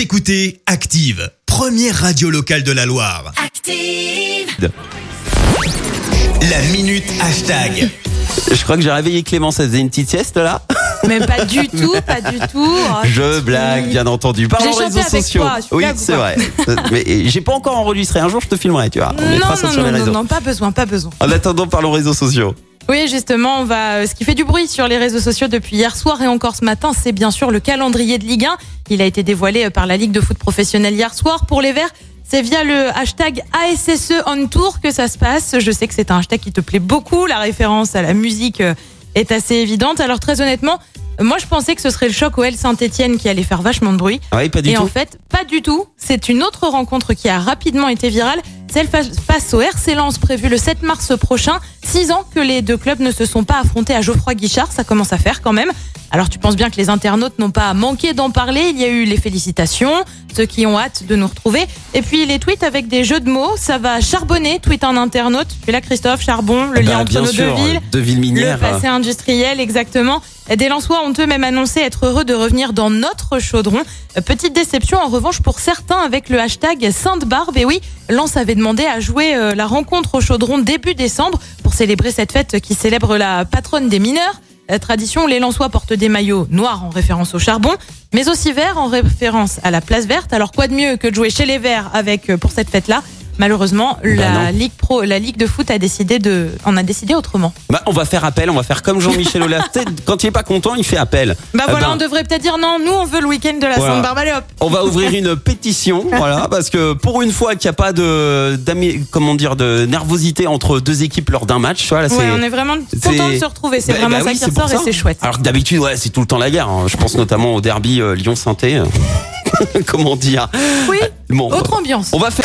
Vous écoutez Active, première radio locale de la Loire. Active. La minute hashtag. Je crois que j'ai réveillé Clémence, elle faisait une petite sieste là. Mais pas du tout, pas du tout. Oh, Je blague, bien entendu. Par les réseaux avec sociaux. toi, oui, c'est vrai. Mais j'ai pas encore enregistré. Un jour, je te filmerai, tu vois. On Non, mettra ça non, sur les non, non, réseaux. non, pas besoin, pas besoin. En attendant, parlons réseaux sociaux. Oui, justement, on va. euh, Ce qui fait du bruit sur les réseaux sociaux depuis hier soir et encore ce matin, c'est bien sûr le calendrier de Ligue 1. Il a été dévoilé euh, par la Ligue de foot professionnelle hier soir. Pour les Verts, c'est via le hashtag ASSE on tour que ça se passe. Je sais que c'est un hashtag qui te plaît beaucoup. La référence à la musique euh, est assez évidente. Alors très honnêtement, moi je pensais que ce serait le choc OL Saint-Etienne qui allait faire vachement de bruit. Ah oui, pas du et tout. en fait, pas du tout. C'est une autre rencontre qui a rapidement été virale. Celle fa- face au RC Lens prévue le 7 mars prochain. Six ans que les deux clubs ne se sont pas affrontés à Geoffroy Guichard. Ça commence à faire quand même. Alors tu penses bien que les internautes n'ont pas manqué d'en parler. Il y a eu les félicitations, ceux qui ont hâte de nous retrouver. Et puis les tweets avec des jeux de mots. Ça va charbonner, tweet un internaute. Puis là, Christophe, charbon, le Bah, lien entre bien nos sûr, deux villes. deux villes Le minières. passé industriel, exactement. Des Lensois ont eux même annoncé être heureux de revenir dans notre chaudron. Euh, Petite déception en revanche pour certains avec le hashtag Sainte-Barbe. Et oui, Lens avait demandé à jouer euh, la rencontre au chaudron début décembre pour célébrer cette fête qui célèbre la patronne des mineurs. Euh, Tradition, les Lensois portent des maillots noirs en référence au charbon, mais aussi verts en référence à la place verte. Alors quoi de mieux que de jouer chez les Verts avec euh, pour cette fête-là Malheureusement, Bah la non. Ligue Pro, la Ligue de foot a décidé de, en a décidé autrement. Bah, on va faire appel, on va faire comme Jean-Michel sais, Quand il est pas content, il fait appel. Bah Eh voilà, ben, on devrait peut-être dire non, nous on veut le week-end de la Voilà. Sainte-Barbe, allez hop. On va ouvrir une pétition, voilà, parce que pour une fois qu'il n'y a pas de, comment dire, de nervosité entre deux équipes lors d'un match, voilà, Ouais, on est vraiment content de se retrouver, c'est Bah, vraiment bah ça oui, qui ressort et ça. c'est chouette. Alors que d'habitude, ouais, c'est tout le temps la guerre. hein. Je pense notamment au derby euh, Lyon-Sainté. comment dire? Oui, Bon, autre ambiance. on va faire.